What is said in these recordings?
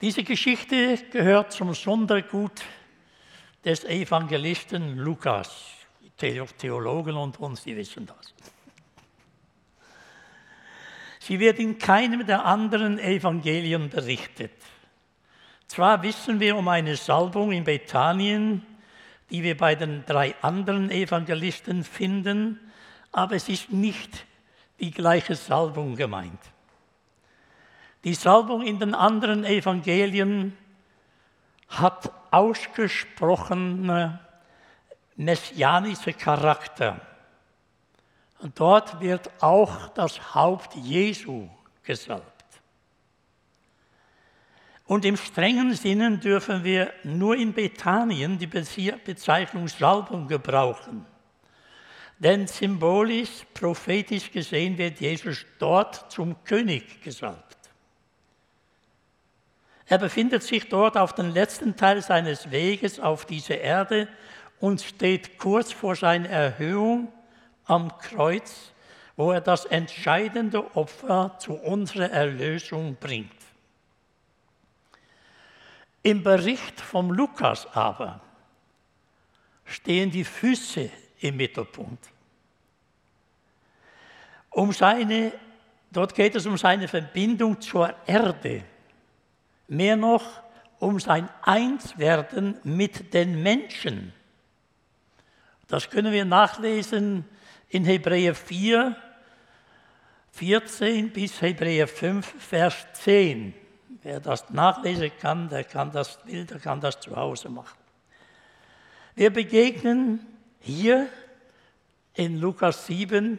Diese Geschichte gehört zum Sondergut des Evangelisten Lukas. Theologen und uns, die wissen das. Sie wird in keinem der anderen Evangelien berichtet. Zwar wissen wir um eine Salbung in Bethanien, die wir bei den drei anderen Evangelisten finden, aber es ist nicht die gleiche Salbung gemeint. Die Salbung in den anderen Evangelien hat ausgesprochene messianische Charakter. Und dort wird auch das Haupt Jesu gesalbt. Und im strengen Sinne dürfen wir nur in Bethanien die Bezeichnung Salbung gebrauchen. Denn symbolisch, prophetisch gesehen wird Jesus dort zum König gesalbt. Er befindet sich dort auf dem letzten Teil seines Weges auf dieser Erde und steht kurz vor seiner Erhöhung am Kreuz, wo er das entscheidende Opfer zu unserer Erlösung bringt. Im Bericht vom Lukas aber stehen die Füße im Mittelpunkt. Um seine, dort geht es um seine Verbindung zur Erde, mehr noch um sein Einswerden mit den Menschen. Das können wir nachlesen in Hebräer 4, 14 bis Hebräer 5, Vers 10. Wer das nachlesen kann, der kann das, will, der kann das zu Hause machen. Wir begegnen hier in Lukas 7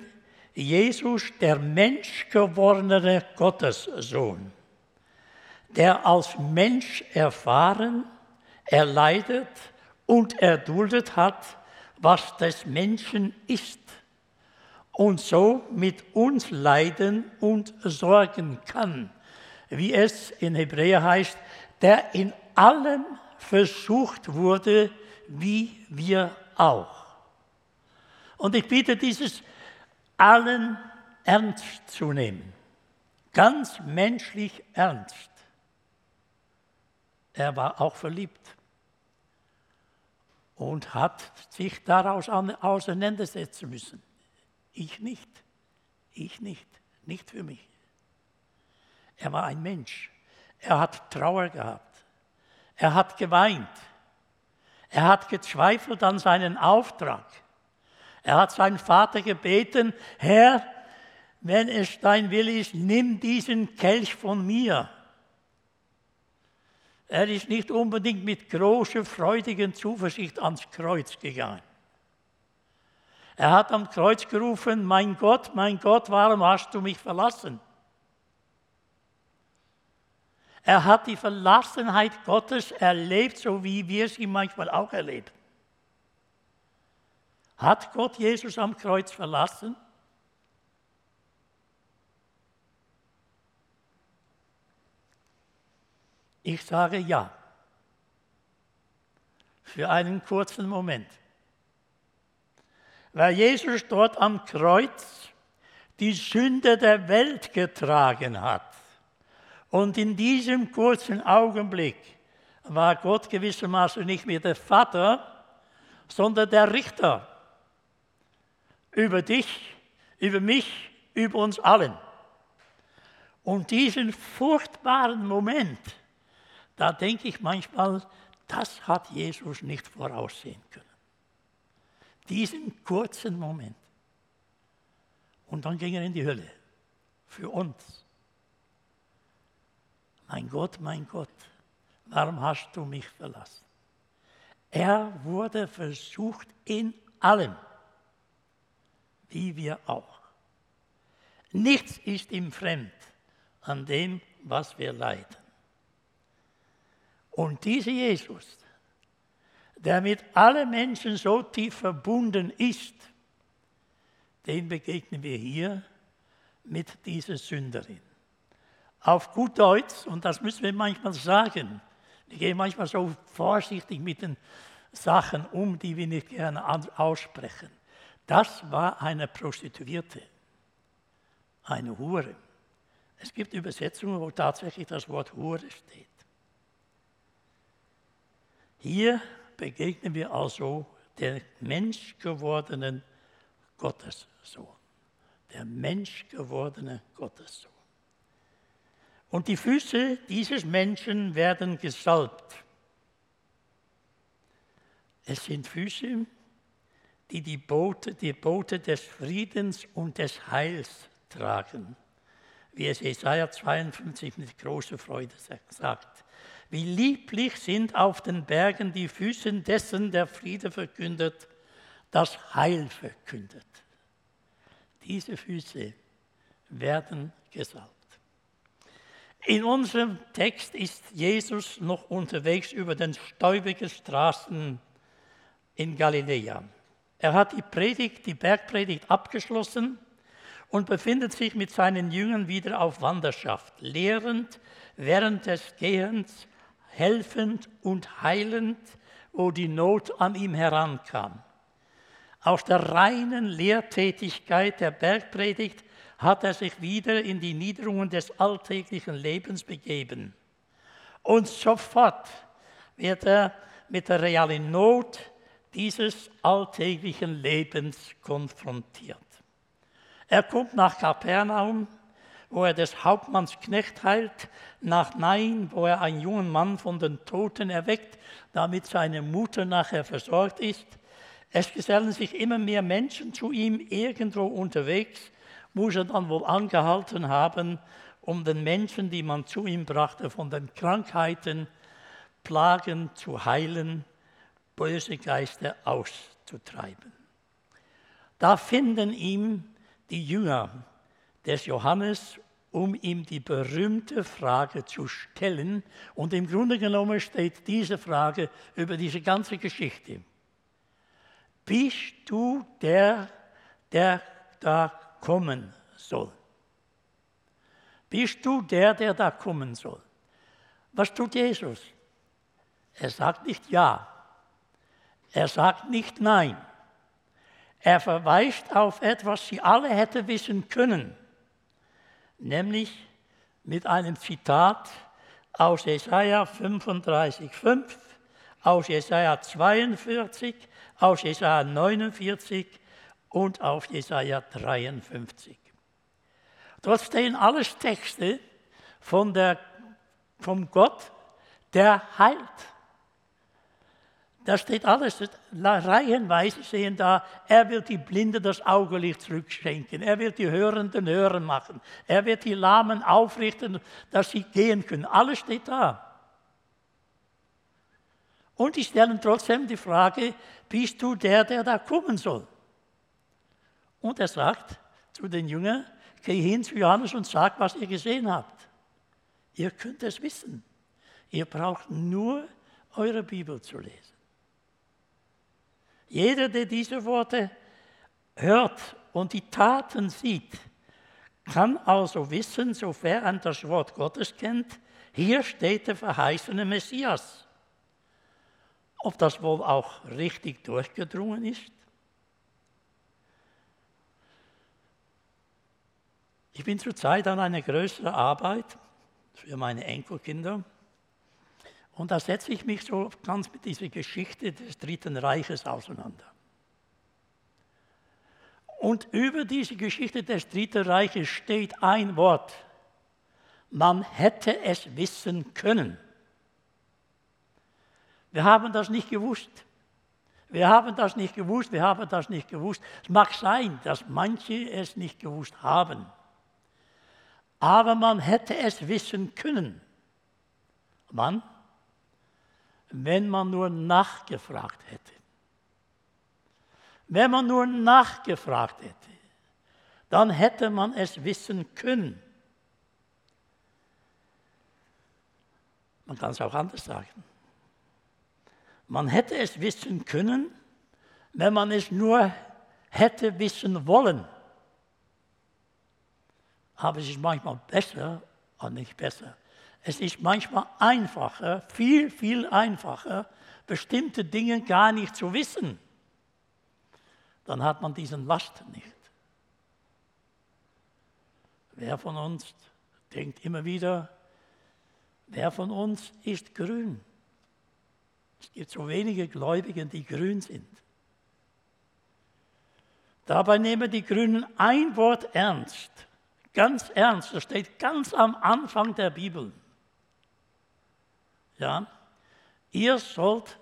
Jesus, der menschgewordene Gottessohn, der als Mensch erfahren, erleidet und erduldet hat, was des Menschen ist und so mit uns leiden und sorgen kann, wie es in Hebräer heißt, der in allem versucht wurde, wie wir auch. Und ich bitte dieses allen ernst zu nehmen, ganz menschlich ernst. Er war auch verliebt und hat sich daraus auseinandersetzen müssen. Ich nicht, ich nicht, nicht für mich. Er war ein Mensch. Er hat Trauer gehabt. Er hat geweint. Er hat gezweifelt an seinen Auftrag. Er hat seinen Vater gebeten, Herr, wenn es dein Wille ist, nimm diesen Kelch von mir. Er ist nicht unbedingt mit großer, freudiger Zuversicht ans Kreuz gegangen. Er hat am Kreuz gerufen, mein Gott, mein Gott, warum hast du mich verlassen? Er hat die Verlassenheit Gottes erlebt, so wie wir sie manchmal auch erleben. Hat Gott Jesus am Kreuz verlassen? Ich sage ja. Für einen kurzen Moment. Weil Jesus dort am Kreuz die Sünde der Welt getragen hat. Und in diesem kurzen Augenblick war Gott gewissermaßen nicht mehr der Vater, sondern der Richter über dich, über mich, über uns allen. Und diesen furchtbaren Moment, da denke ich manchmal, das hat Jesus nicht voraussehen können. Diesen kurzen Moment. Und dann ging er in die Hölle. Für uns. Mein Gott, mein Gott, warum hast du mich verlassen? Er wurde versucht in allem, wie wir auch. Nichts ist ihm fremd an dem, was wir leiden. Und dieser Jesus, der mit allen Menschen so tief verbunden ist, den begegnen wir hier mit dieser Sünderin. Auf gut Deutsch, und das müssen wir manchmal sagen, wir gehen manchmal so vorsichtig mit den Sachen um, die wir nicht gerne aussprechen. Das war eine Prostituierte, eine Hure. Es gibt Übersetzungen, wo tatsächlich das Wort Hure steht. Hier begegnen wir also der menschgewordenen Gottessohn. Der menschgewordene Gottessohn. Und die Füße dieses Menschen werden gesalbt. Es sind Füße, die die Boote, die Boote des Friedens und des Heils tragen, wie es Jesaja 52 mit großer Freude sagt. Wie lieblich sind auf den Bergen die Füße dessen, der Friede verkündet, das Heil verkündet. Diese Füße werden gesalbt. In unserem Text ist Jesus noch unterwegs über den stäubigen Straßen in Galiläa. Er hat die Predigt, die Bergpredigt abgeschlossen und befindet sich mit seinen Jüngern wieder auf Wanderschaft, lehrend während des Gehens, helfend und heilend, wo die Not an ihm herankam. Aus der reinen Lehrtätigkeit der Bergpredigt hat er sich wieder in die Niederungen des alltäglichen Lebens begeben. Und sofort wird er mit der realen Not dieses alltäglichen Lebens konfrontiert. Er kommt nach Kapernaum, wo er des Hauptmanns Knecht heilt, nach Nein, wo er einen jungen Mann von den Toten erweckt, damit seine Mutter nachher versorgt ist. Es gesellen sich immer mehr Menschen zu ihm irgendwo unterwegs, muss er dann wohl angehalten haben, um den Menschen, die man zu ihm brachte, von den Krankheiten, Plagen zu heilen, böse Geister auszutreiben. Da finden ihm die Jünger des Johannes, um ihm die berühmte Frage zu stellen. Und im Grunde genommen steht diese Frage über diese ganze Geschichte. Bist du der, der da kommen soll? Bist du der, der da kommen soll? Was tut Jesus? Er sagt nicht ja. Er sagt nicht nein. Er verweist auf etwas, sie alle hätte wissen können, nämlich mit einem Zitat aus Jesaja 35,5, aus Jesaja 42, aus Jesaja 49 und auf Jesaja 53. Dort stehen alles Texte von der, vom Gott, der heilt. Da steht alles, reihenweise sehen da, er wird die Blinde das Augelicht zurückschenken, er wird die Hörenden hören machen, er wird die Lahmen aufrichten, dass sie gehen können. Alles steht da. Und die stellen trotzdem die Frage, bist du der, der da kommen soll? Und er sagt zu den Jüngern, geh hin zu Johannes und sag, was ihr gesehen habt. Ihr könnt es wissen. Ihr braucht nur eure Bibel zu lesen. Jeder, der diese Worte hört und die Taten sieht, kann also wissen, sofern er das Wort Gottes kennt, hier steht der verheißene Messias. Ob das wohl auch richtig durchgedrungen ist? Ich bin zurzeit an einer größeren Arbeit für meine Enkelkinder. Und da setze ich mich so ganz mit dieser Geschichte des Dritten Reiches auseinander. Und über diese Geschichte des Dritten Reiches steht ein Wort. Man hätte es wissen können. Wir haben das nicht gewusst. Wir haben das nicht gewusst, wir haben das nicht gewusst. Es mag sein, dass manche es nicht gewusst haben aber man hätte es wissen können. Wann? Wenn man nur nachgefragt hätte. Wenn man nur nachgefragt hätte, dann hätte man es wissen können. Man kann es auch anders sagen. Man hätte es wissen können, wenn man es nur hätte wissen wollen. Aber es ist manchmal besser, oder nicht besser, es ist manchmal einfacher, viel, viel einfacher, bestimmte Dinge gar nicht zu wissen. Dann hat man diesen Last nicht. Wer von uns denkt immer wieder, wer von uns ist grün? Es gibt so wenige Gläubige, die grün sind. Dabei nehmen die Grünen ein Wort ernst, ganz ernst, das steht ganz am Anfang der Bibel. Ja, ihr sollt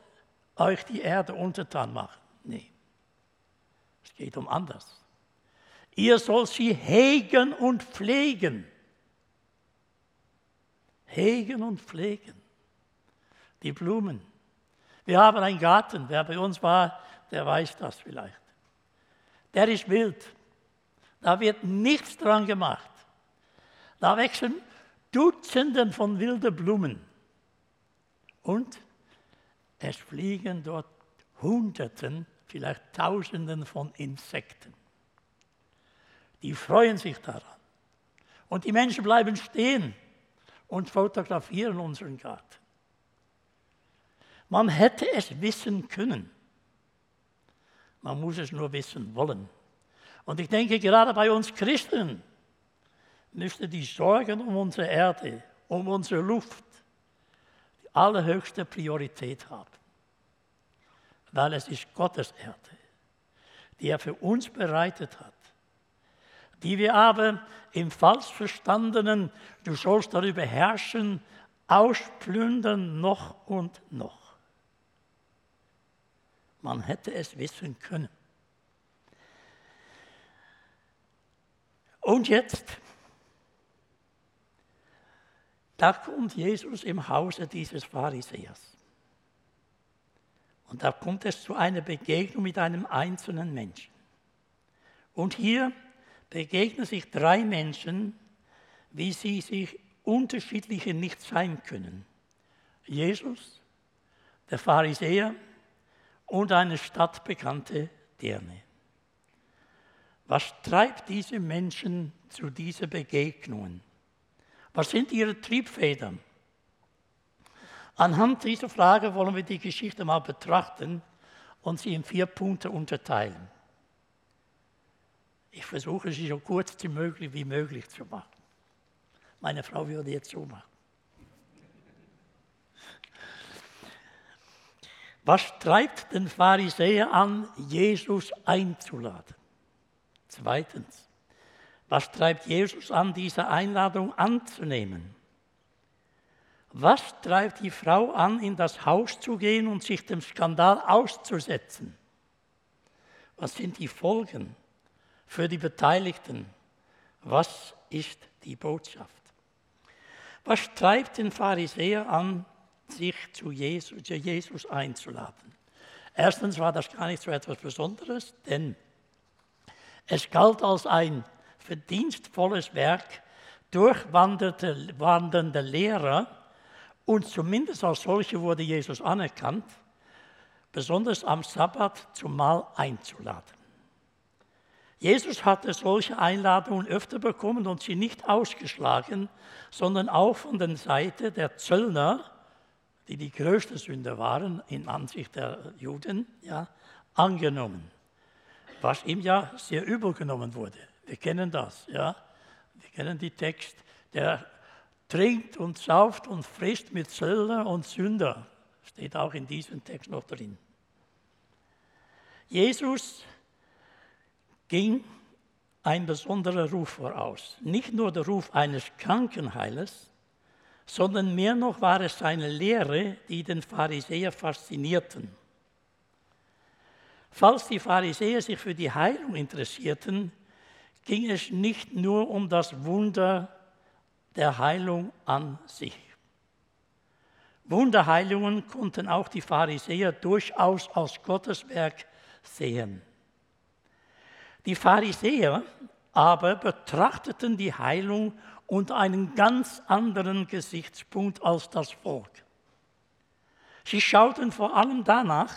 euch die Erde untertan machen. Nee, es geht um anders. Ihr sollt sie hegen und pflegen. Hegen und pflegen. Die Blumen. Wir haben einen Garten. Wer bei uns war, der weiß das vielleicht. Der ist wild. Da wird nichts dran gemacht. Da wechseln Dutzenden von wilden Blumen. Und es fliegen dort Hunderten, vielleicht Tausenden von Insekten. Die freuen sich daran. Und die Menschen bleiben stehen und fotografieren unseren Garten. Man hätte es wissen können. Man muss es nur wissen wollen. Und ich denke, gerade bei uns Christen müsste die Sorgen um unsere Erde, um unsere Luft, allerhöchste Priorität haben. Weil es ist Gottes Erde, die er für uns bereitet hat die wir aber im falsch verstandenen, du sollst darüber herrschen, ausplündern noch und noch. Man hätte es wissen können. Und jetzt, da kommt Jesus im Hause dieses Pharisäers. Und da kommt es zu einer Begegnung mit einem einzelnen Menschen. Und hier begegnen sich drei Menschen, wie sie sich unterschiedliche nicht sein können. Jesus, der Pharisäer und eine stadtbekannte Dirne. Was treibt diese Menschen zu diesen Begegnungen? Was sind ihre Triebfedern? Anhand dieser Frage wollen wir die Geschichte mal betrachten und sie in vier Punkte unterteilen. Ich versuche sie so kurz wie möglich, wie möglich zu machen. Meine Frau würde jetzt so machen. Was treibt den Pharisäer an, Jesus einzuladen? Zweitens, was treibt Jesus an, diese Einladung anzunehmen? Was treibt die Frau an, in das Haus zu gehen und sich dem Skandal auszusetzen? Was sind die Folgen? für die Beteiligten. Was ist die Botschaft? Was treibt den Pharisäer an, sich zu Jesus, zu Jesus einzuladen? Erstens war das gar nicht so etwas Besonderes, denn es galt als ein verdienstvolles Werk, durchwandernde Lehrer und zumindest als solche wurde Jesus anerkannt, besonders am Sabbat zum Mahl einzuladen. Jesus hatte solche Einladungen öfter bekommen und sie nicht ausgeschlagen, sondern auch von der Seite der Zöllner, die die größte Sünde waren in Ansicht der Juden, ja, angenommen. Was ihm ja sehr übel genommen wurde. Wir kennen das, ja. Wir kennen die Text, der trinkt und sauft und frisst mit Zöllner und Sünder. Steht auch in diesem Text noch drin. Jesus ging ein besonderer Ruf voraus. Nicht nur der Ruf eines Krankenheilers, sondern mehr noch war es seine Lehre, die den Pharisäer faszinierten. Falls die Pharisäer sich für die Heilung interessierten, ging es nicht nur um das Wunder der Heilung an sich. Wunderheilungen konnten auch die Pharisäer durchaus als Gotteswerk sehen. Die Pharisäer aber betrachteten die Heilung unter einem ganz anderen Gesichtspunkt als das Volk. Sie schauten vor allem danach,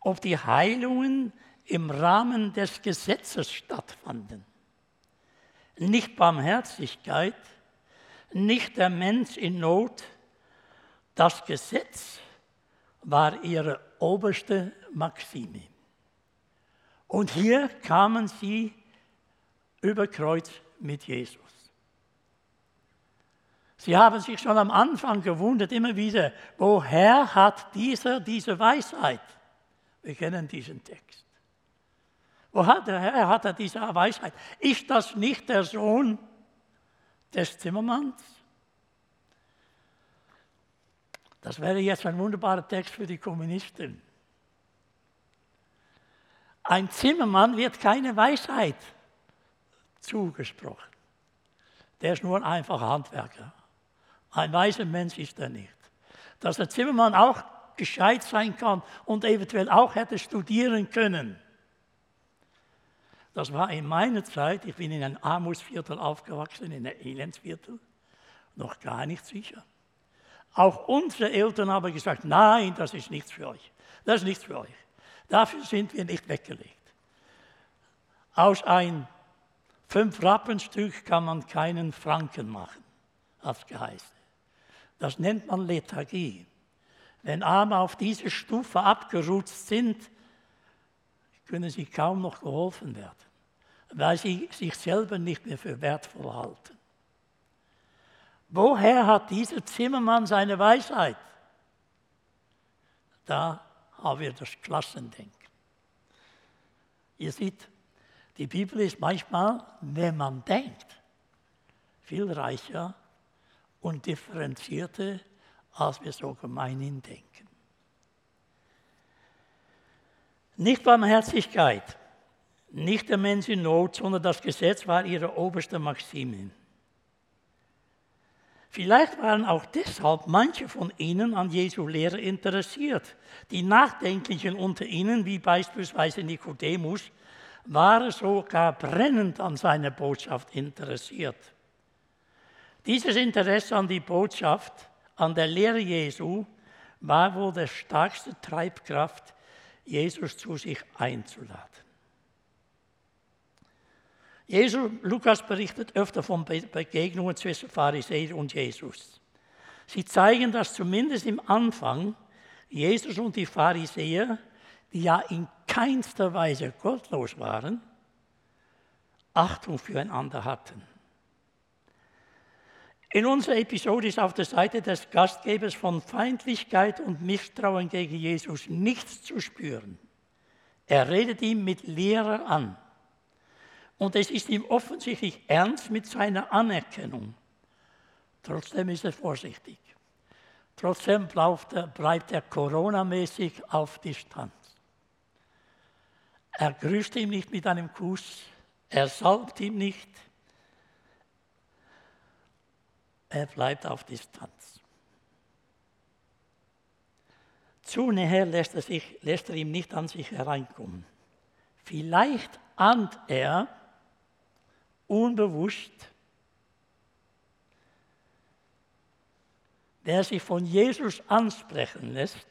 ob die Heilungen im Rahmen des Gesetzes stattfanden. Nicht Barmherzigkeit, nicht der Mensch in Not, das Gesetz war ihre oberste Maxime. Und hier kamen sie über Kreuz mit Jesus. Sie haben sich schon am Anfang gewundert, immer wieder, woher hat dieser diese Weisheit? Wir kennen diesen Text. Woher hat er diese Weisheit? Ist das nicht der Sohn des Zimmermanns? Das wäre jetzt ein wunderbarer Text für die Kommunisten. Ein Zimmermann wird keine Weisheit zugesprochen. Der ist nur ein einfacher Handwerker. Ein weiser Mensch ist er nicht. Dass der Zimmermann auch gescheit sein kann und eventuell auch hätte studieren können. Das war in meiner Zeit, ich bin in einem Armutsviertel aufgewachsen, in einem Elendsviertel, noch gar nicht sicher. Auch unsere Eltern haben gesagt, nein, das ist nichts für euch. Das ist nichts für euch. Dafür sind wir nicht weggelegt. Aus ein Fünf-Rappenstück kann man keinen Franken machen, als geheißen. Das nennt man Lethargie. Wenn Arme auf diese Stufe abgerutscht sind, können sie kaum noch geholfen werden, weil sie sich selber nicht mehr für wertvoll halten. Woher hat dieser Zimmermann seine Weisheit? Da haben wir das Klassendenken. Ihr seht, die Bibel ist manchmal, wenn man denkt, viel reicher und differenzierter, als wir so gemeinhin denken. Nicht Barmherzigkeit, nicht der Mensch in Not, sondern das Gesetz war ihre oberste Maxime. Vielleicht waren auch deshalb manche von ihnen an Jesu Lehre interessiert. Die Nachdenklichen unter ihnen, wie beispielsweise Nikodemus, war sogar brennend an seiner Botschaft interessiert. Dieses Interesse an die Botschaft, an der Lehre Jesu, war wohl die stärkste Treibkraft, Jesus zu sich einzuladen. Jesus, Lukas berichtet öfter von Begegnungen zwischen Pharisäern und Jesus. Sie zeigen, dass zumindest im Anfang Jesus und die Pharisäer die ja in keinster Weise gottlos waren, Achtung füreinander hatten. In unserer Episode ist auf der Seite des Gastgebers von Feindlichkeit und Misstrauen gegen Jesus nichts zu spüren. Er redet ihn mit Lehrer an. Und es ist ihm offensichtlich ernst mit seiner Anerkennung. Trotzdem ist er vorsichtig. Trotzdem bleibt er, bleibt er coronamäßig auf Distanz. Er grüßt ihm nicht mit einem Kuss, er salbt ihm nicht, er bleibt auf Distanz. Zu näher lässt er, sich, lässt er ihm nicht an sich hereinkommen. Vielleicht ahnt er unbewusst, wer sich von Jesus ansprechen lässt,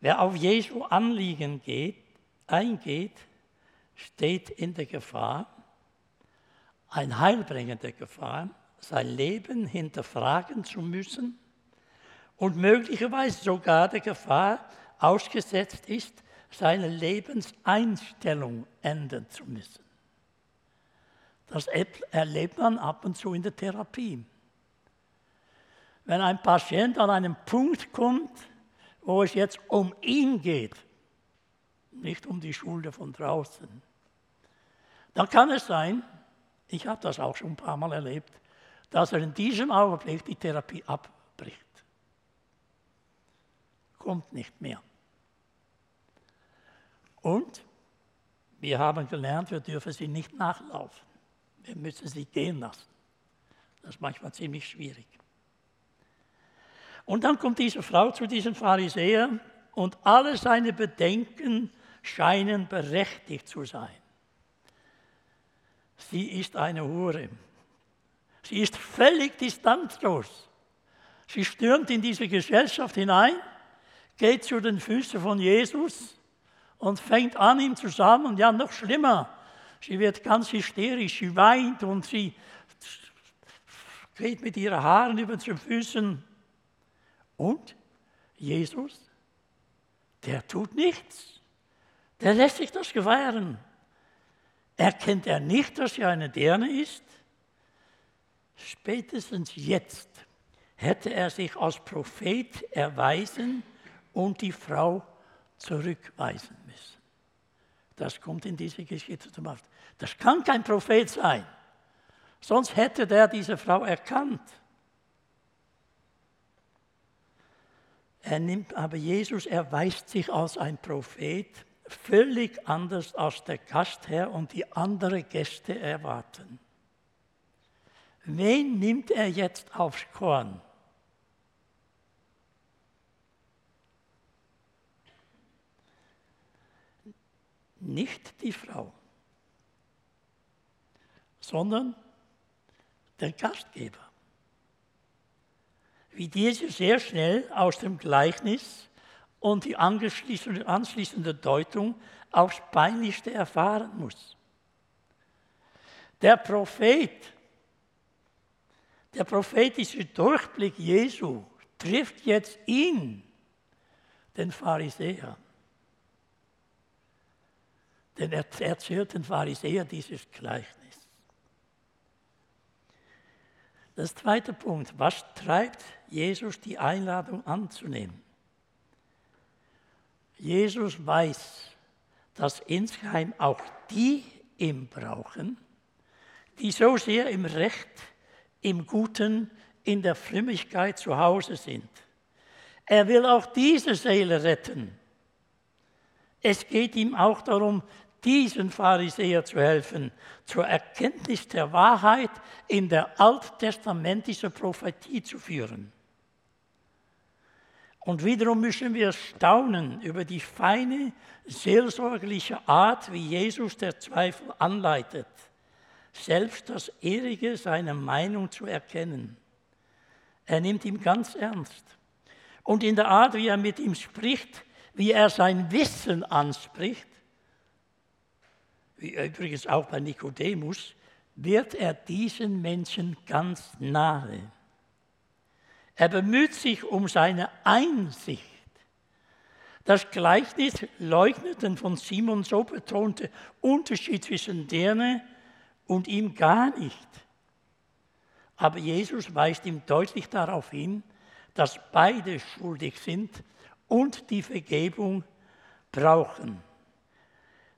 wer auf Jesu Anliegen geht, eingeht, steht in der Gefahr, ein heilbringende Gefahr, sein Leben hinterfragen zu müssen und möglicherweise sogar der Gefahr ausgesetzt ist, seine Lebenseinstellung ändern zu müssen. Das erlebt man ab und zu in der Therapie. Wenn ein Patient an einen Punkt kommt, wo es jetzt um ihn geht, nicht um die Schule von draußen. Dann kann es sein, ich habe das auch schon ein paar Mal erlebt, dass er in diesem Augenblick die Therapie abbricht. Kommt nicht mehr. Und wir haben gelernt, wir dürfen sie nicht nachlaufen. Wir müssen sie gehen lassen. Das ist manchmal ziemlich schwierig. Und dann kommt diese Frau zu diesem Pharisäer und alle seine Bedenken scheinen berechtigt zu sein. Sie ist eine Hure. Sie ist völlig distanzlos. Sie stürmt in diese Gesellschaft hinein, geht zu den Füßen von Jesus und fängt an, ihm zu sagen, und ja, noch schlimmer, sie wird ganz hysterisch, sie weint und sie geht mit ihren Haaren über den Füßen. Und Jesus, der tut nichts. Der lässt sich das gewähren. Erkennt er nicht, dass er eine Dirne ist? Spätestens jetzt hätte er sich als Prophet erweisen und die Frau zurückweisen müssen. Das kommt in diese Geschichte zum Ausdruck. Das kann kein Prophet sein. Sonst hätte der diese Frau erkannt. Er nimmt aber Jesus, erweist sich als ein Prophet, völlig anders als der Gastherr und die anderen Gäste erwarten. Wen nimmt er jetzt aufs Korn? Nicht die Frau, sondern der Gastgeber. Wie diese sehr schnell aus dem Gleichnis und die anschließende Deutung aufs Peinlichste erfahren muss. Der Prophet, der prophetische Durchblick Jesu trifft jetzt ihn, den Pharisäer. Denn er erzählt den Pharisäer dieses Gleichnis. Das zweite Punkt, was treibt Jesus die Einladung anzunehmen? Jesus weiß, dass insgeheim auch die ihn brauchen, die so sehr im Recht, im Guten, in der Frömmigkeit zu Hause sind. Er will auch diese Seele retten. Es geht ihm auch darum, diesen Pharisäer zu helfen, zur Erkenntnis der Wahrheit in der alttestamentischen Prophetie zu führen. Und wiederum müssen wir staunen über die feine, seelsorgliche Art, wie Jesus der Zweifel anleitet, selbst das Ehrige seiner Meinung zu erkennen. Er nimmt ihn ganz ernst. Und in der Art, wie er mit ihm spricht, wie er sein Wissen anspricht, wie übrigens auch bei Nikodemus, wird er diesen Menschen ganz nahe. Er bemüht sich um seine Einsicht. Das Gleichnis leugnet den von Simon so betonte Unterschied zwischen denen und ihm gar nicht. Aber Jesus weist ihm deutlich darauf hin, dass beide schuldig sind und die Vergebung brauchen.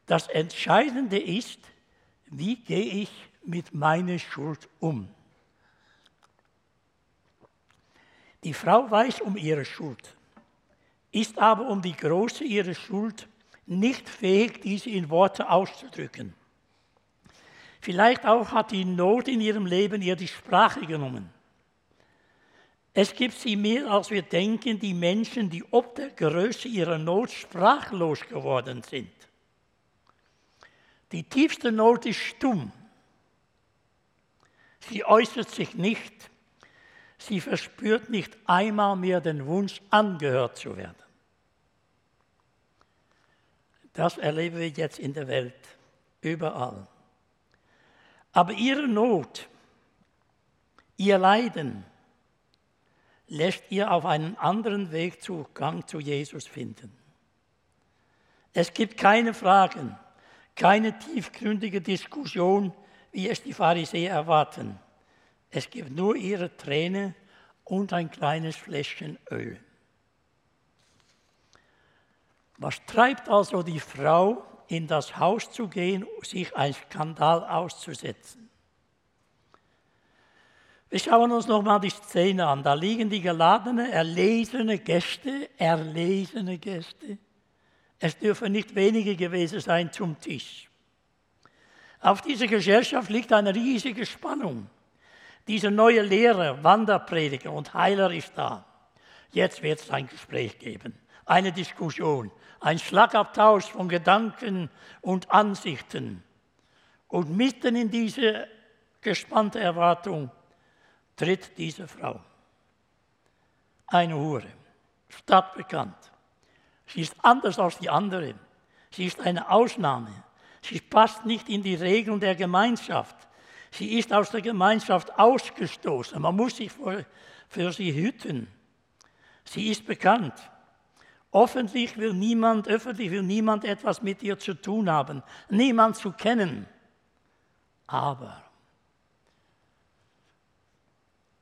Das Entscheidende ist, wie gehe ich mit meiner Schuld um? Die Frau weiß um ihre Schuld, ist aber um die Größe ihrer Schuld nicht fähig, diese in Worte auszudrücken. Vielleicht auch hat die Not in ihrem Leben ihr die Sprache genommen. Es gibt sie mehr, als wir denken, die Menschen, die ob der Größe ihrer Not sprachlos geworden sind. Die tiefste Not ist stumm. Sie äußert sich nicht. Sie verspürt nicht einmal mehr den Wunsch, angehört zu werden. Das erleben wir jetzt in der Welt, überall. Aber ihre Not, ihr Leiden, lässt ihr auf einen anderen Weg Zugang zu Jesus finden. Es gibt keine Fragen, keine tiefgründige Diskussion, wie es die Pharisäer erwarten. Es gibt nur ihre Träne und ein kleines Fläschchen Öl. Was treibt also die Frau, in das Haus zu gehen, sich ein Skandal auszusetzen? Wir schauen uns nochmal die Szene an. Da liegen die geladenen, erlesene Gäste, erlesene Gäste es dürfen nicht wenige gewesen sein zum Tisch. Auf dieser Gesellschaft liegt eine riesige Spannung. Dieser neue Lehrer, Wanderprediger und Heiler ist da. Jetzt wird es ein Gespräch geben, eine Diskussion, ein Schlagabtausch von Gedanken und Ansichten. Und mitten in diese gespannte Erwartung tritt diese Frau. Eine Hure, stadtbekannt Sie ist anders als die anderen. Sie ist eine Ausnahme. Sie passt nicht in die Regeln der Gemeinschaft. Sie ist aus der Gemeinschaft ausgestoßen. Man muss sich für, für sie hüten. Sie ist bekannt. Öffentlich will niemand, öffentlich will niemand etwas mit ihr zu tun haben, niemand zu kennen. Aber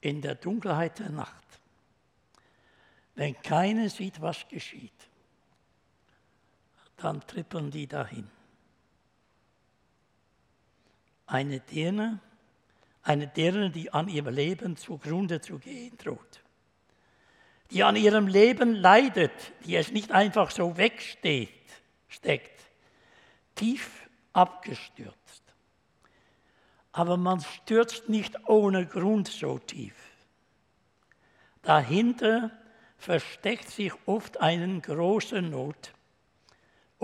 in der Dunkelheit der Nacht, wenn keiner sieht, was geschieht, dann trippeln die dahin. Eine Dirne, eine Dirne, die an ihrem Leben zugrunde zu gehen droht, die an ihrem Leben leidet, die es nicht einfach so wegsteht, steckt, tief abgestürzt. Aber man stürzt nicht ohne Grund so tief. Dahinter versteckt sich oft eine große Not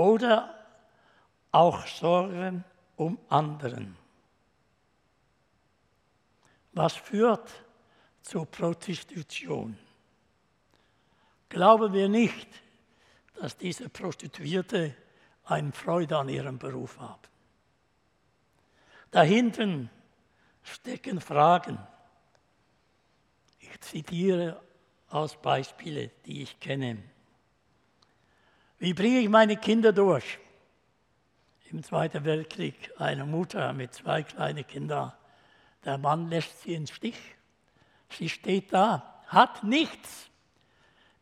oder auch Sorge um anderen. Was führt zur Prostitution? Glauben wir nicht, dass diese Prostituierte eine Freude an ihrem Beruf haben. Dahinten stecken Fragen. Ich zitiere aus Beispielen, die ich kenne. Wie bringe ich meine Kinder durch? Im Zweiten Weltkrieg eine Mutter mit zwei kleinen Kindern. Der Mann lässt sie im Stich. Sie steht da, hat nichts.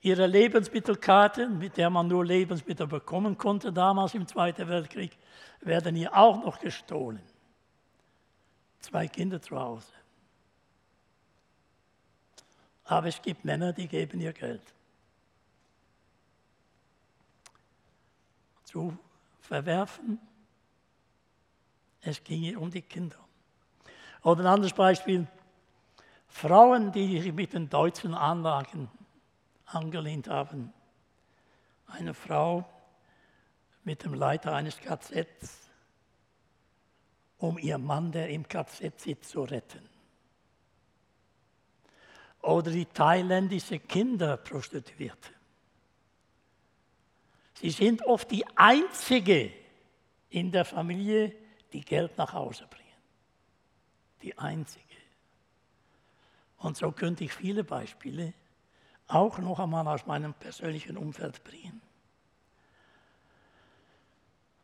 Ihre Lebensmittelkarte, mit der man nur Lebensmittel bekommen konnte damals im Zweiten Weltkrieg, werden ihr auch noch gestohlen. Zwei Kinder zu Hause. Aber es gibt Männer, die geben ihr Geld. Zu verwerfen, es ginge um die Kinder. Oder ein anderes Beispiel, Frauen, die sich mit den deutschen Anlagen angelehnt haben. Eine Frau mit dem Leiter eines KZs, um ihren Mann, der im KZ sitzt, zu retten. Oder die thailändische Kinderprostituierte. Sie sind oft die Einzige in der Familie, die Geld nach Hause bringen. Die Einzige. Und so könnte ich viele Beispiele auch noch einmal aus meinem persönlichen Umfeld bringen.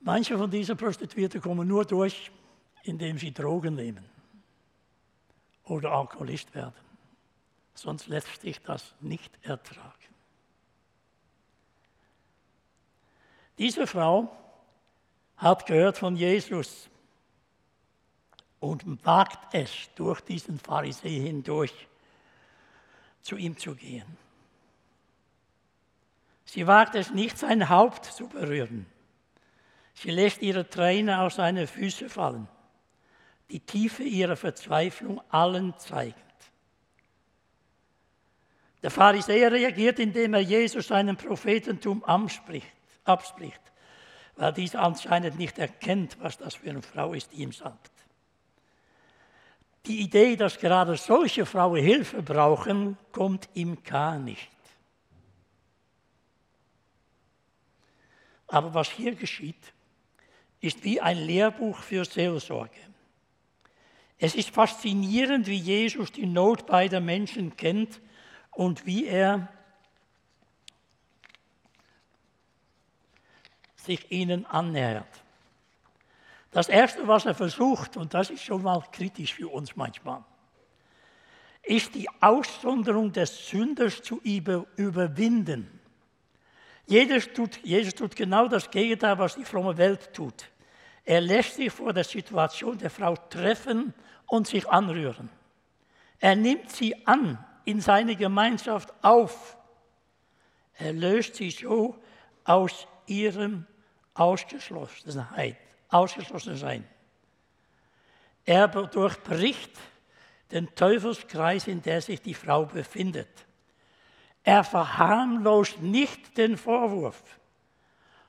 Manche von diesen Prostituierten kommen nur durch, indem sie Drogen nehmen oder Alkoholist werden. Sonst lässt sich das nicht ertragen. Diese Frau hat gehört von Jesus und wagt es, durch diesen Pharisäer hindurch zu ihm zu gehen. Sie wagt es nicht, sein Haupt zu berühren. Sie lässt ihre Tränen aus seine Füße fallen, die Tiefe ihrer Verzweiflung allen zeigend. Der Pharisäer reagiert, indem er Jesus seinem Prophetentum abspricht, abspricht, weil dieser anscheinend nicht erkennt, was das für eine Frau ist, die ihm sagt. Die Idee, dass gerade solche Frauen Hilfe brauchen, kommt ihm gar nicht. Aber was hier geschieht, ist wie ein Lehrbuch für Seelsorge. Es ist faszinierend, wie Jesus die Not beider Menschen kennt und wie er sich ihnen annähert. Das Erste, was er versucht, und das ist schon mal kritisch für uns manchmal, ist die Aussonderung des Sünders zu überwinden. Jesus tut, Jesus tut genau das Gegenteil, was die fromme Welt tut. Er lässt sich vor der Situation der Frau treffen und sich anrühren. Er nimmt sie an in seine Gemeinschaft auf. Er löst sie so aus ihrem Ausgeschlossenheit, Ausgeschlossensein. Er durchbricht den Teufelskreis, in der sich die Frau befindet. Er verharmlost nicht den Vorwurf,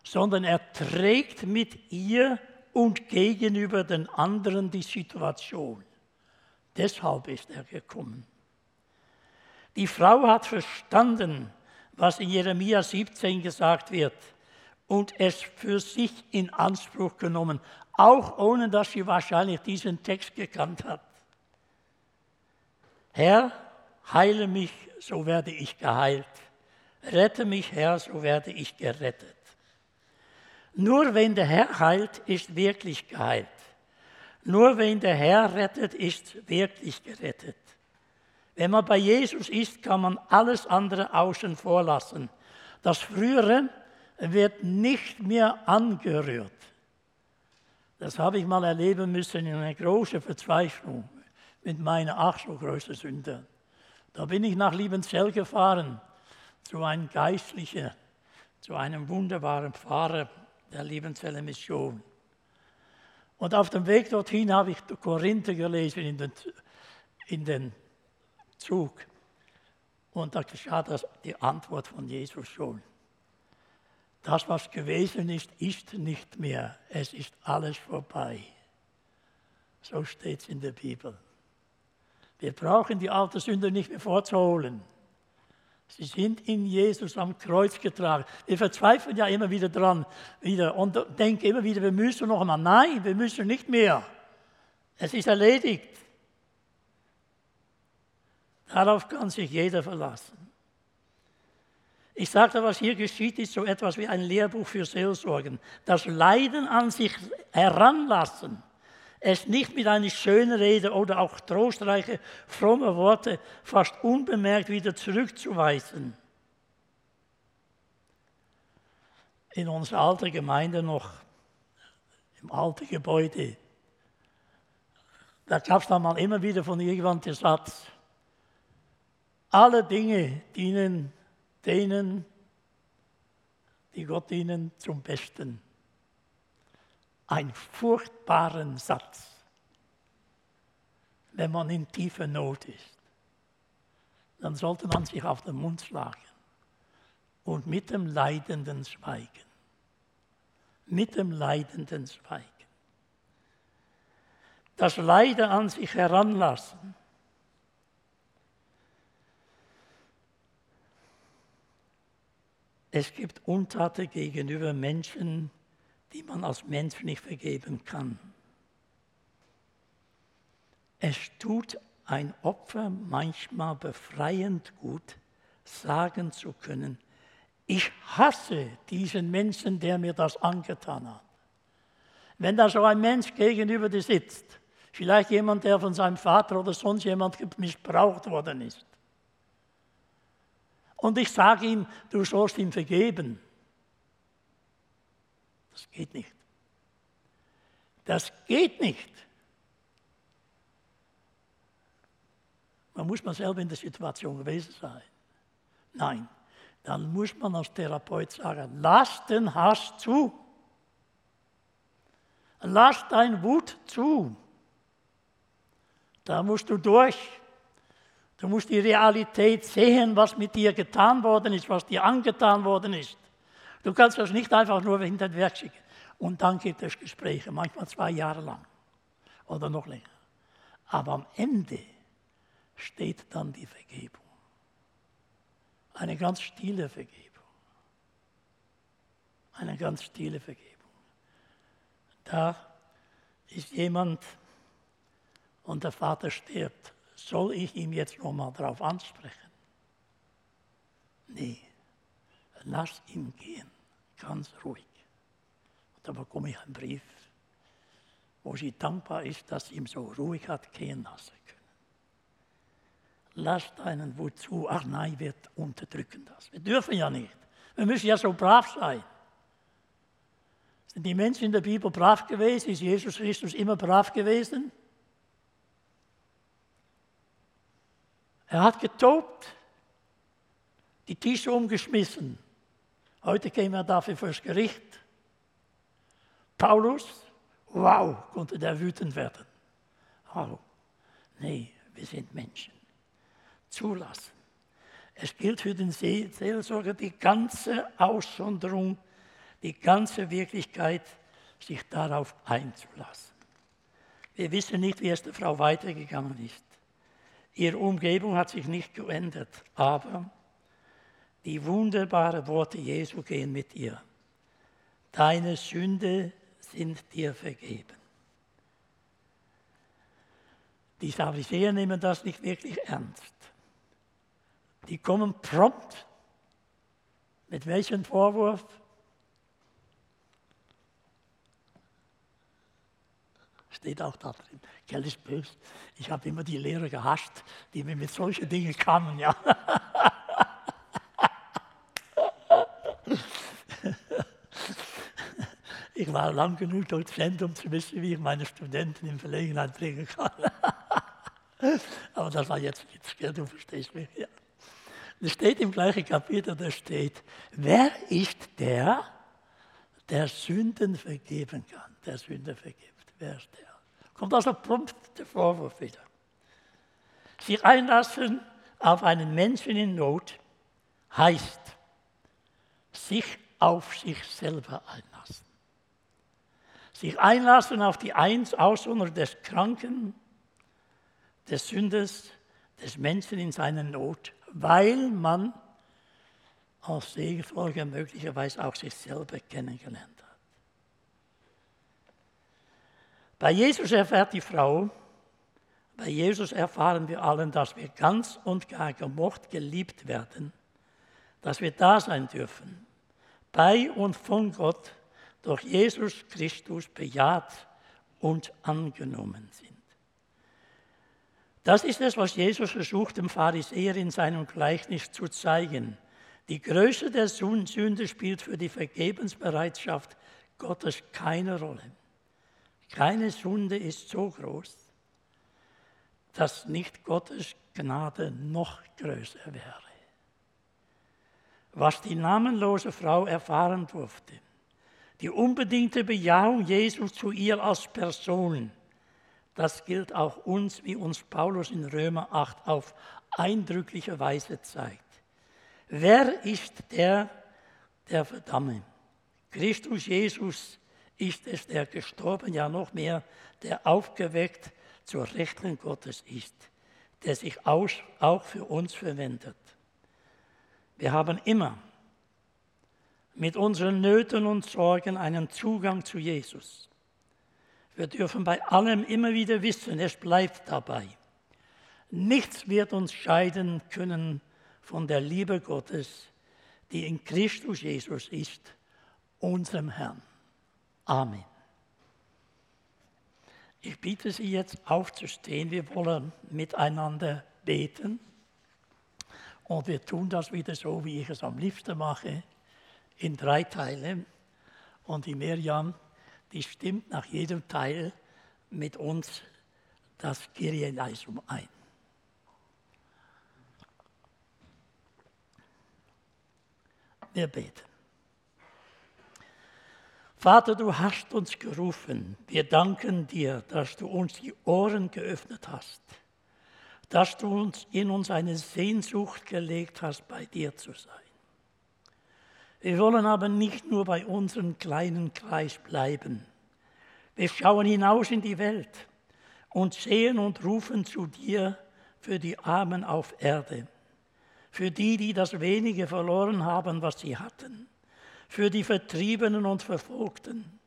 sondern er trägt mit ihr und gegenüber den anderen die Situation. Deshalb ist er gekommen. Die Frau hat verstanden, was in Jeremia 17 gesagt wird und es für sich in Anspruch genommen, auch ohne dass sie wahrscheinlich diesen Text gekannt hat. Herr, heile mich, so werde ich geheilt. Rette mich, Herr, so werde ich gerettet. Nur wenn der Herr heilt, ist wirklich geheilt. Nur wenn der Herr rettet, ist wirklich gerettet. Wenn man bei Jesus ist, kann man alles andere außen vor lassen. Das Frühere wird nicht mehr angerührt. Das habe ich mal erleben müssen in einer großen Verzweiflung mit meiner ach so großen Sünde. Da bin ich nach Liebenzell gefahren zu einem Geistlichen, zu einem wunderbaren Pfarrer der Liebenzeller Mission. Und auf dem Weg dorthin habe ich Korinther gelesen in den, in den Zug. Und da geschah das, die Antwort von Jesus schon. Das, was gewesen ist, ist nicht mehr. Es ist alles vorbei. So steht es in der Bibel. Wir brauchen die alte Sünde nicht mehr vorzuholen. Sie sind in Jesus am Kreuz getragen. Wir verzweifeln ja immer wieder dran wieder und denken immer wieder, wir müssen noch einmal. Nein, wir müssen nicht mehr. Es ist erledigt. Darauf kann sich jeder verlassen. Ich sagte, was hier geschieht, ist so etwas wie ein Lehrbuch für Seelsorgen. Das Leiden an sich heranlassen, es nicht mit einer schönen Rede oder auch trostreiche, fromme Worte fast unbemerkt wieder zurückzuweisen. In unserer alten Gemeinde noch, im alten Gebäude, da gab es dann mal immer wieder von irgendwann den Satz, alle Dinge dienen denen, die Gott ihnen zum Besten. Ein furchtbaren Satz, wenn man in tiefer Not ist. Dann sollte man sich auf den Mund schlagen und mit dem Leidenden schweigen. Mit dem Leidenden schweigen. Das Leiden an sich heranlassen Es gibt Untaten gegenüber Menschen, die man als Mensch nicht vergeben kann. Es tut ein Opfer manchmal befreiend gut, sagen zu können, ich hasse diesen Menschen, der mir das angetan hat. Wenn da so ein Mensch gegenüber dir sitzt, vielleicht jemand, der von seinem Vater oder sonst jemand missbraucht worden ist, und ich sage ihm, du sollst ihm vergeben. Das geht nicht. Das geht nicht. Man muss mal selber in der Situation gewesen sein. Nein, dann muss man als Therapeut sagen, lass den Hass zu. Lass dein Wut zu. Da musst du durch. Du musst die Realität sehen, was mit dir getan worden ist, was dir angetan worden ist. Du kannst das nicht einfach nur hinter den Werk schicken. Und dann gibt es Gespräche, manchmal zwei Jahre lang oder noch länger. Aber am Ende steht dann die Vergebung. Eine ganz stille Vergebung. Eine ganz stille Vergebung. Da ist jemand und der Vater stirbt soll ich ihm jetzt nochmal darauf ansprechen? Nee, lass ihn gehen, ganz ruhig. Und da bekomme ich einen Brief, wo sie dankbar ist, dass sie ihn so ruhig hat gehen lassen können. Lass deinen Wut zu, ach nein, wir unterdrücken das. Wir dürfen ja nicht. Wir müssen ja so brav sein. Sind die Menschen in der Bibel brav gewesen? Ist Jesus Christus immer brav gewesen? Er hat getobt, die Tische umgeschmissen. Heute käme er dafür fürs Gericht. Paulus, wow, konnte der wütend werden. Oh, nee, wir sind Menschen. Zulassen. Es gilt für den Seelsorger die ganze Aussonderung, die ganze Wirklichkeit, sich darauf einzulassen. Wir wissen nicht, wie es der Frau weitergegangen ist. Ihre Umgebung hat sich nicht geändert, aber die wunderbaren Worte Jesu gehen mit ihr. Deine Sünde sind dir vergeben. Die Pharisäer nehmen das nicht wirklich ernst. Die kommen prompt. Mit welchem Vorwurf? Steht auch da drin. Geld ist böse. Ich habe immer die Lehrer gehasst, die mir mit solchen Dingen kamen. Ja. Ich war lang genug Dozent, um zu wissen, wie ich meine Studenten in Verlegenheit bringen kann. Aber das war jetzt Witz, du verstehst mich. Ja. Es steht im gleichen Kapitel, da steht, wer ist der, der Sünden vergeben kann, der Sünde vergibt? Wer ist der? Kommt also prompt der Vorwurf wieder. Sich einlassen auf einen Menschen in Not heißt sich auf sich selber einlassen. Sich einlassen auf die Aussonderung des Kranken, des Sünders, des Menschen in seiner Not, weil man als Segenfolger möglicherweise auch sich selber kennengelernt hat. Bei Jesus erfährt die Frau, bei Jesus erfahren wir allen, dass wir ganz und gar gemocht, geliebt werden, dass wir da sein dürfen, bei und von Gott durch Jesus Christus bejaht und angenommen sind. Das ist es, was Jesus versucht, dem Pharisäer in seinem Gleichnis zu zeigen. Die Größe der Sünde spielt für die Vergebensbereitschaft Gottes keine Rolle. Keine Sünde ist so groß, dass nicht Gottes Gnade noch größer wäre. Was die namenlose Frau erfahren durfte, die unbedingte Bejahung Jesus zu ihr als Person, das gilt auch uns, wie uns Paulus in Römer 8 auf eindrückliche Weise zeigt. Wer ist der, der verdamme? Christus Jesus ist es, der gestorben, ja noch mehr, der aufgeweckt zur Rechten Gottes ist, der sich auch für uns verwendet. Wir haben immer mit unseren Nöten und Sorgen einen Zugang zu Jesus. Wir dürfen bei allem immer wieder wissen, es bleibt dabei. Nichts wird uns scheiden können von der Liebe Gottes, die in Christus Jesus ist, unserem Herrn. Amen. Ich bitte Sie jetzt aufzustehen. Wir wollen miteinander beten. Und wir tun das wieder so, wie ich es am liebsten mache, in drei Teile. Und die Mirjam die stimmt nach jedem Teil mit uns das Kyrie-Leisum ein. Wir beten. Vater, du hast uns gerufen. Wir danken dir, dass du uns die Ohren geöffnet hast, dass du uns in uns eine Sehnsucht gelegt hast, bei dir zu sein. Wir wollen aber nicht nur bei unserem kleinen Kreis bleiben. Wir schauen hinaus in die Welt und sehen und rufen zu dir für die Armen auf Erde, für die, die das wenige verloren haben, was sie hatten, für die Vertriebenen und Verfolgten,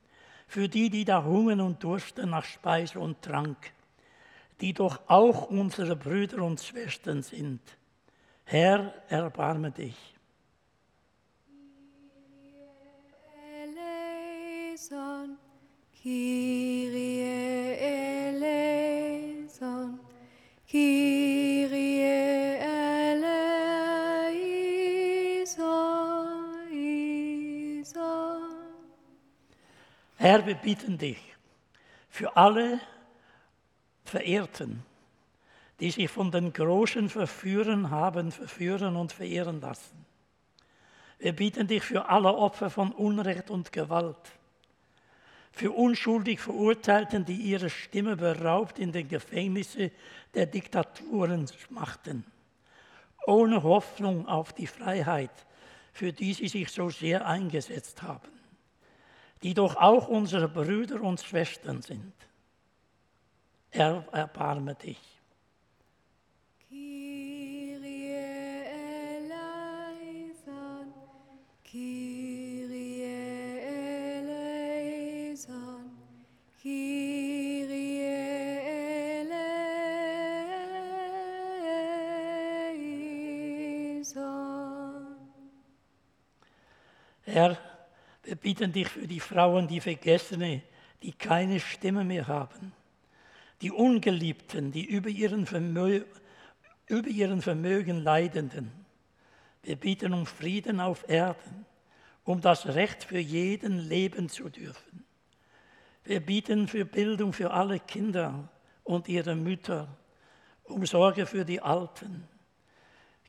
für die, die da hungern und dursten nach Speise und Trank, die doch auch unsere Brüder und Schwestern sind. Herr, erbarme dich. Kyrie eleison, Kyrie Herr, wir bitten dich für alle Verehrten, die sich von den Großen verführen haben, verführen und verehren lassen. Wir bitten dich für alle Opfer von Unrecht und Gewalt für unschuldig Verurteilten, die ihre Stimme beraubt in den Gefängnissen der Diktaturen machten, ohne Hoffnung auf die Freiheit, für die sie sich so sehr eingesetzt haben, die doch auch unsere Brüder und Schwestern sind. Er erbarme dich. Herr, wir bitten dich für die Frauen, die Vergessene, die keine Stimme mehr haben. die Ungeliebten, die über ihren, Vermö über ihren Vermögen leidenden. Wir bieten um Frieden auf Erden, um das Recht für jeden leben zu dürfen. Wir bieten für Bildung für alle Kinder und ihre Mütter, um Sorge für die Alten.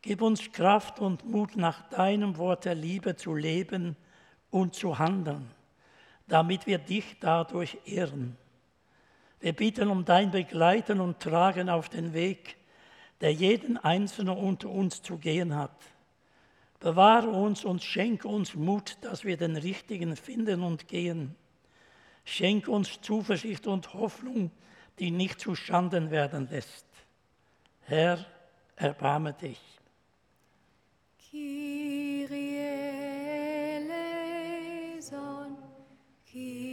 Gib uns Kraft und Mut, nach deinem Wort der Liebe zu leben und zu handeln, damit wir dich dadurch ehren. Wir bitten um dein Begleiten und Tragen auf den Weg, der jeden Einzelnen unter uns zu gehen hat. Bewahre uns und schenke uns Mut, dass wir den Richtigen finden und gehen. Schenk uns Zuversicht und Hoffnung, die nicht zu Schanden werden lässt. Herr, erbarme dich. Kyrie He